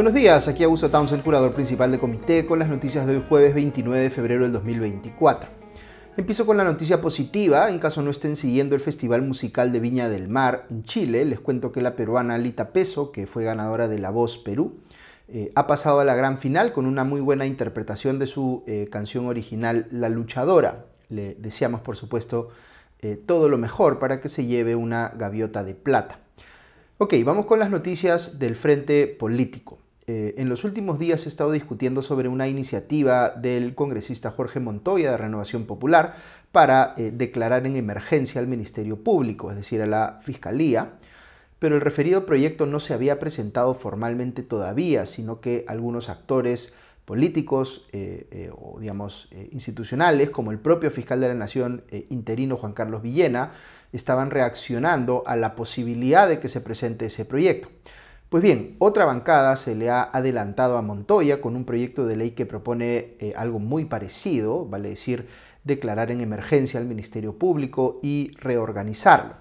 Buenos días, aquí Augusto Townsend, curador principal de Comité, con las noticias de hoy jueves 29 de febrero del 2024. Empiezo con la noticia positiva, en caso no estén siguiendo el Festival Musical de Viña del Mar en Chile, les cuento que la peruana Lita Peso, que fue ganadora de La Voz Perú, eh, ha pasado a la gran final con una muy buena interpretación de su eh, canción original La Luchadora. Le deseamos, por supuesto, eh, todo lo mejor para que se lleve una gaviota de plata. Ok, vamos con las noticias del frente político. Eh, en los últimos días he estado discutiendo sobre una iniciativa del congresista Jorge Montoya de Renovación Popular para eh, declarar en emergencia al Ministerio Público, es decir, a la Fiscalía, pero el referido proyecto no se había presentado formalmente todavía, sino que algunos actores políticos eh, o digamos institucionales, como el propio fiscal de la Nación interino Juan Carlos Villena, estaban reaccionando a la posibilidad de que se presente ese proyecto. Pues bien, otra bancada se le ha adelantado a Montoya con un proyecto de ley que propone eh, algo muy parecido, vale decir, declarar en emergencia al Ministerio Público y reorganizarlo.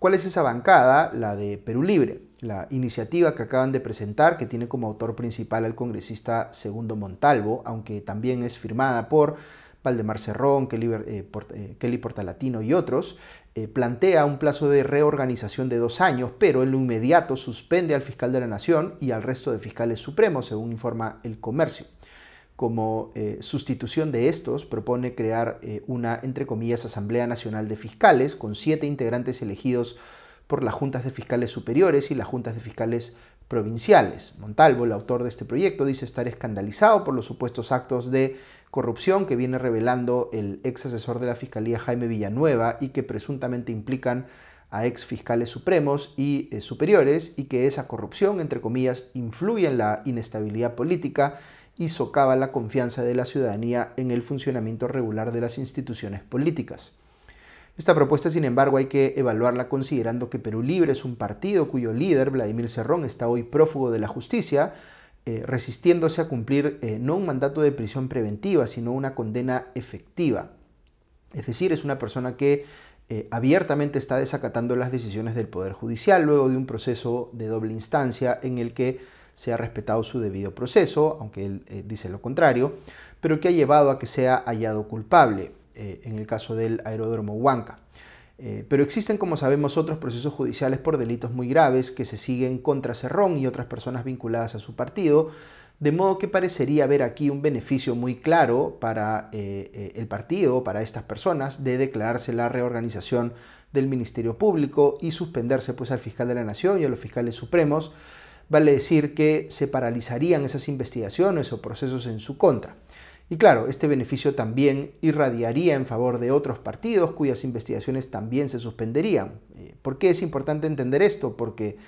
¿Cuál es esa bancada? La de Perú Libre, la iniciativa que acaban de presentar, que tiene como autor principal al congresista Segundo Montalvo, aunque también es firmada por Valdemar Cerrón, Kelly, eh, eh, Portalatino y otros, eh, plantea un plazo de reorganización de dos años, pero en lo inmediato suspende al fiscal de la Nación y al resto de fiscales supremos, según informa el comercio. Como sustitución de estos, propone crear una, entre comillas, Asamblea Nacional de Fiscales, con siete integrantes elegidos por las juntas de fiscales superiores y las juntas de fiscales provinciales. Montalvo, el autor de este proyecto, dice estar escandalizado por los supuestos actos de corrupción que viene revelando el ex asesor de la Fiscalía Jaime Villanueva y que presuntamente implican a ex fiscales supremos y eh, superiores y que esa corrupción, entre comillas, influye en la inestabilidad política y socava la confianza de la ciudadanía en el funcionamiento regular de las instituciones políticas. Esta propuesta, sin embargo, hay que evaluarla considerando que Perú Libre es un partido cuyo líder, Vladimir Cerrón, está hoy prófugo de la justicia, eh, resistiéndose a cumplir eh, no un mandato de prisión preventiva, sino una condena efectiva. Es decir, es una persona que eh, abiertamente está desacatando las decisiones del Poder Judicial luego de un proceso de doble instancia en el que se ha respetado su debido proceso, aunque él dice lo contrario, pero que ha llevado a que sea hallado culpable, en el caso del aeródromo Huanca. Eh, pero existen, como sabemos, otros procesos judiciales por delitos muy graves que se siguen contra Cerrón y otras personas vinculadas a su partido, de modo que parecería haber aquí un beneficio muy claro para eh, eh, el partido, para estas personas, de declararse la reorganización del Ministerio Público y suspenderse pues, al fiscal de la Nación y a los fiscales supremos. Vale decir que se paralizarían esas investigaciones o procesos en su contra. Y claro, este beneficio también irradiaría en favor de otros partidos cuyas investigaciones también se suspenderían. Eh, ¿Por qué es importante entender esto? Porque,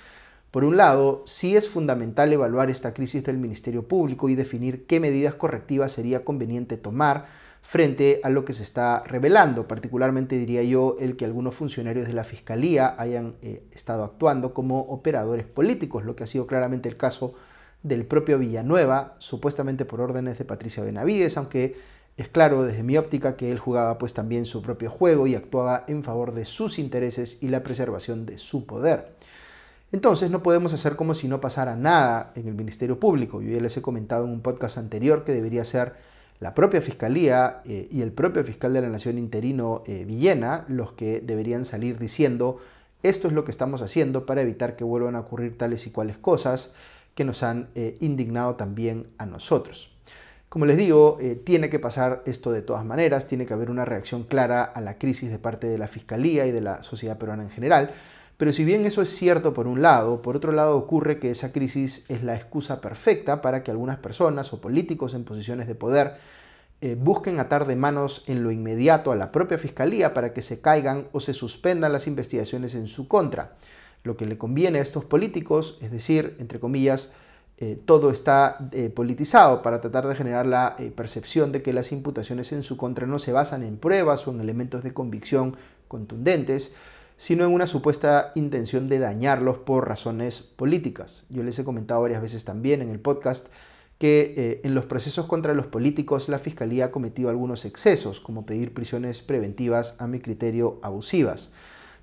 por un lado, sí es fundamental evaluar esta crisis del Ministerio Público y definir qué medidas correctivas sería conveniente tomar frente a lo que se está revelando, particularmente diría yo el que algunos funcionarios de la Fiscalía hayan eh, estado actuando como operadores políticos, lo que ha sido claramente el caso del propio Villanueva, supuestamente por órdenes de Patricia Benavides, aunque es claro desde mi óptica que él jugaba pues también su propio juego y actuaba en favor de sus intereses y la preservación de su poder. Entonces no podemos hacer como si no pasara nada en el Ministerio Público. Yo ya les he comentado en un podcast anterior que debería ser la propia Fiscalía eh, y el propio fiscal de la Nación interino eh, Villena los que deberían salir diciendo esto es lo que estamos haciendo para evitar que vuelvan a ocurrir tales y cuales cosas que nos han eh, indignado también a nosotros. Como les digo, eh, tiene que pasar esto de todas maneras, tiene que haber una reacción clara a la crisis de parte de la Fiscalía y de la sociedad peruana en general, pero si bien eso es cierto por un lado, por otro lado ocurre que esa crisis es la excusa perfecta para que algunas personas o políticos en posiciones de poder eh, busquen atar de manos en lo inmediato a la propia Fiscalía para que se caigan o se suspendan las investigaciones en su contra lo que le conviene a estos políticos, es decir, entre comillas, eh, todo está eh, politizado para tratar de generar la eh, percepción de que las imputaciones en su contra no se basan en pruebas o en elementos de convicción contundentes, sino en una supuesta intención de dañarlos por razones políticas. Yo les he comentado varias veces también en el podcast que en los procesos contra los políticos la Fiscalía ha cometido algunos excesos, como pedir prisiones preventivas a mi criterio abusivas.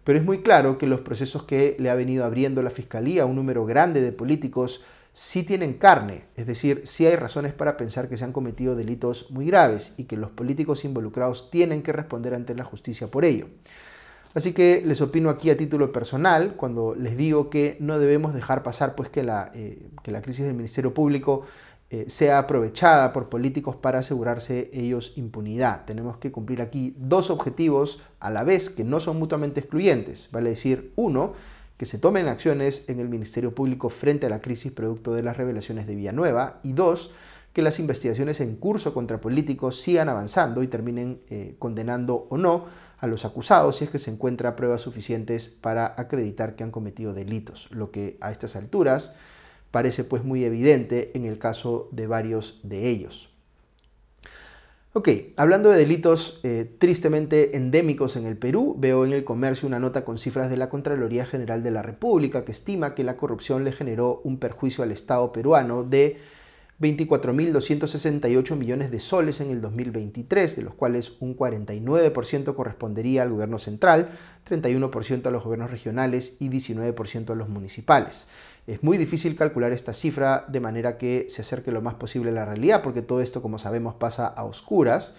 Pero es muy claro que los procesos que le ha venido abriendo la Fiscalía a un número grande de políticos sí tienen carne, es decir, sí hay razones para pensar que se han cometido delitos muy graves y que los políticos involucrados tienen que responder ante la justicia por ello. Así que les opino aquí a título personal cuando les digo que no debemos dejar pasar pues, que, la, eh, que la crisis del Ministerio Público eh, sea aprovechada por políticos para asegurarse ellos impunidad. Tenemos que cumplir aquí dos objetivos a la vez que no son mutuamente excluyentes. Vale decir, uno, que se tomen acciones en el Ministerio Público frente a la crisis producto de las revelaciones de Villanueva. Y dos, que las investigaciones en curso contra políticos sigan avanzando y terminen eh, condenando o no a los acusados si es que se encuentra pruebas suficientes para acreditar que han cometido delitos, lo que a estas alturas parece pues muy evidente en el caso de varios de ellos. Ok, hablando de delitos eh, tristemente endémicos en el Perú, veo en el comercio una nota con cifras de la Contraloría General de la República que estima que la corrupción le generó un perjuicio al Estado peruano de 24.268 millones de soles en el 2023, de los cuales un 49% correspondería al gobierno central, 31% a los gobiernos regionales y 19% a los municipales. Es muy difícil calcular esta cifra de manera que se acerque lo más posible a la realidad, porque todo esto, como sabemos, pasa a oscuras,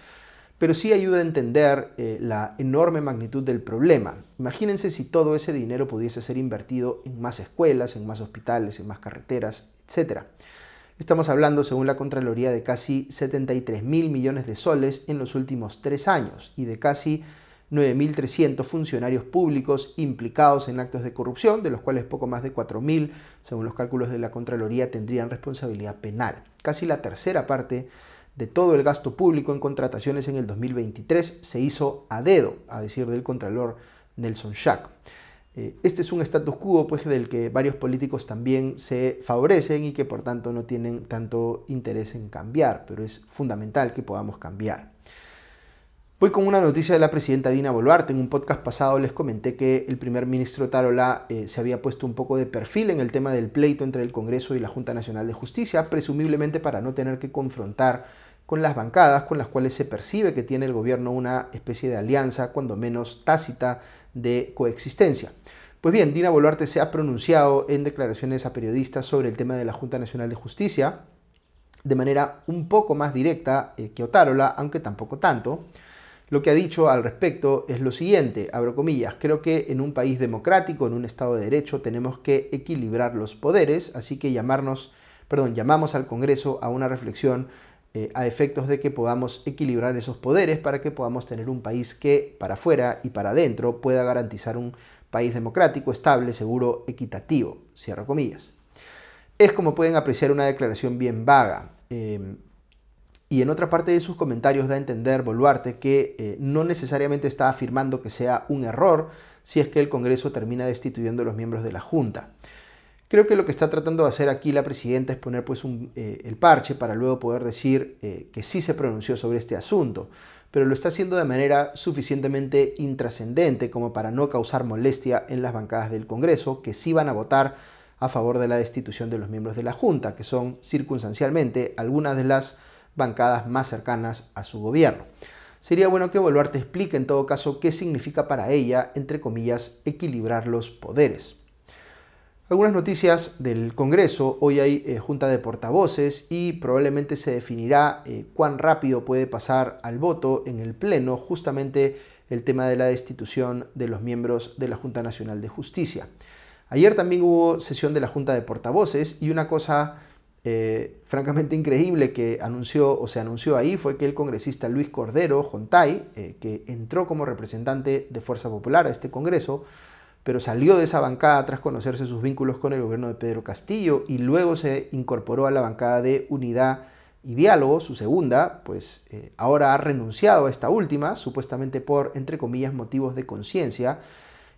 pero sí ayuda a entender eh, la enorme magnitud del problema. Imagínense si todo ese dinero pudiese ser invertido en más escuelas, en más hospitales, en más carreteras, etc. Estamos hablando, según la Contraloría, de casi 73 mil millones de soles en los últimos tres años y de casi 9.300 funcionarios públicos implicados en actos de corrupción, de los cuales poco más de 4.000, según los cálculos de la Contraloría, tendrían responsabilidad penal. Casi la tercera parte de todo el gasto público en contrataciones en el 2023 se hizo a dedo, a decir del Contralor Nelson Schack. Eh, este es un status quo pues, del que varios políticos también se favorecen y que por tanto no tienen tanto interés en cambiar, pero es fundamental que podamos cambiar. Voy con una noticia de la presidenta Dina Boluarte. En un podcast pasado les comenté que el primer ministro Tarola eh, se había puesto un poco de perfil en el tema del pleito entre el Congreso y la Junta Nacional de Justicia, presumiblemente para no tener que confrontar con las bancadas con las cuales se percibe que tiene el gobierno una especie de alianza, cuando menos tácita, de coexistencia. Pues bien, Dina Boluarte se ha pronunciado en declaraciones a periodistas sobre el tema de la Junta Nacional de Justicia de manera un poco más directa eh, que Otárola, aunque tampoco tanto. Lo que ha dicho al respecto es lo siguiente, abro comillas, creo que en un país democrático, en un Estado de Derecho, tenemos que equilibrar los poderes, así que llamarnos, perdón, llamamos al Congreso a una reflexión eh, a efectos de que podamos equilibrar esos poderes para que podamos tener un país que para afuera y para adentro pueda garantizar un país democrático, estable, seguro, equitativo. Cierro comillas. Es como pueden apreciar una declaración bien vaga. Em, y en otra parte de sus comentarios da a entender Boluarte que eh, no necesariamente está afirmando que sea un error si es que el Congreso termina destituyendo a los miembros de la Junta. Creo que lo que está tratando de hacer aquí la presidenta es poner pues eh, el parche para luego poder decir eh, que sí se pronunció sobre este asunto, pero lo está haciendo de manera suficientemente intrascendente como para no causar molestia en las bancadas del Congreso, que sí van a votar a favor de la destitución de los miembros de la Junta, que son circunstancialmente algunas de las bancadas más cercanas a su gobierno. Sería bueno que Boluarte explique en todo caso qué significa para ella, entre comillas, equilibrar los poderes. Algunas noticias del Congreso. Hoy hay eh, junta de portavoces y probablemente se definirá eh, cuán rápido puede pasar al voto en el Pleno justamente el tema de la destitución de los miembros de la Junta Nacional de Justicia. Ayer también hubo sesión de la Junta de Portavoces y una cosa eh, francamente increíble que anunció o se anunció ahí fue que el congresista Luis Cordero Jontay, que entró como representante de Fuerza Popular a este Congreso, pero salió de esa bancada tras conocerse sus vínculos con el gobierno de Pedro Castillo y luego se incorporó a la bancada de Unidad y Diálogo, su segunda, pues eh, ahora ha renunciado a esta última, supuestamente por, entre comillas, motivos de conciencia,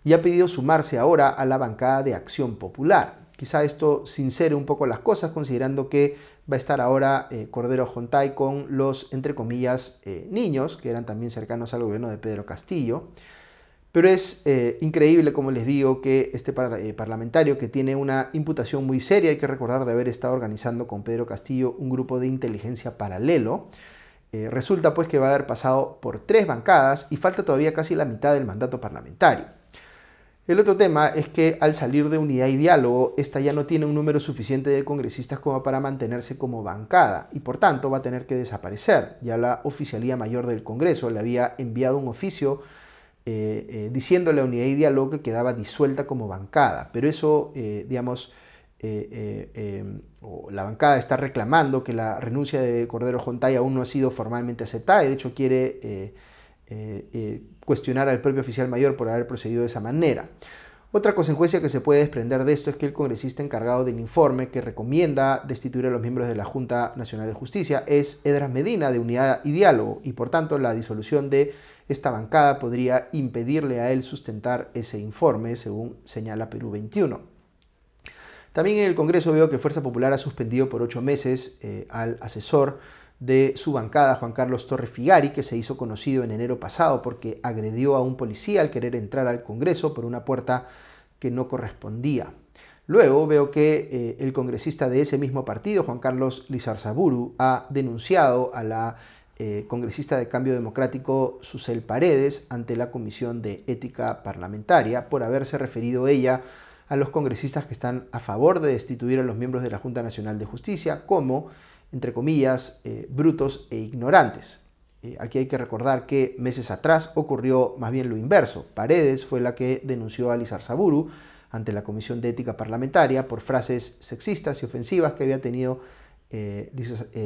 y ha pedido sumarse ahora a la bancada de Acción Popular. Quizá esto sincere un poco las cosas, considerando que va a estar ahora eh, Cordero Jontay con los, entre comillas, eh, niños, que eran también cercanos al gobierno de Pedro Castillo. Pero es eh, increíble, como les digo, que este parlamentario que tiene una imputación muy seria, hay que recordar de haber estado organizando con Pedro Castillo un grupo de inteligencia paralelo, resulta pues que va a haber pasado por tres bancadas y falta todavía casi la mitad del mandato parlamentario. El otro tema es que al salir de unidad y diálogo, esta ya no tiene un número suficiente de congresistas como para mantenerse como bancada y por tanto va a tener que desaparecer. Ya la Oficialía Mayor del Congreso le había enviado un oficio eh, eh, diciéndole a unidad y diálogo que quedaba disuelta como bancada, pero eso, eh, digamos, la bancada está reclamando que la renuncia de Cordero Jontay aún no ha sido formalmente aceptada y de hecho quiere cuestionar al propio oficial mayor por haber procedido de esa manera. Otra consecuencia que se puede desprender de esto es que el congresista encargado del informe que recomienda destituir a los miembros de la Junta Nacional de Justicia es Edras Medina de Unidad y Diálogo y por tanto la disolución de esta bancada podría impedirle a él sustentar ese informe, según señala Perú 21. También en el Congreso veo que Fuerza Popular ha suspendido por ocho meses eh, al asesor de su bancada, Juan Carlos Torre Figari, que se hizo conocido en enero pasado porque agredió a un policía al querer entrar al Congreso por una puerta que no correspondía. Luego veo que eh, el congresista de ese mismo partido, Juan Carlos Lizarzaburu, ha denunciado a la eh, congresista de Cambio Democrático Susel Paredes ante la Comisión de Ética Parlamentaria por haberse referido ella a los congresistas que están a favor de destituir a los miembros de la Junta Nacional de Justicia como entre comillas, eh, brutos e ignorantes. Eh, aquí hay que recordar que meses atrás ocurrió más bien lo inverso. Paredes fue la que denunció a Lizar Saburu ante la Comisión de Ética Parlamentaria por frases sexistas y ofensivas que había tenido eh,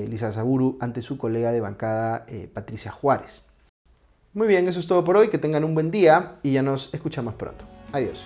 Lizar Saburu ante su colega de bancada Patricia Juárez. Muy bien, eso es todo por hoy. Que tengan un buen día y ya nos escuchamos pronto. Adiós.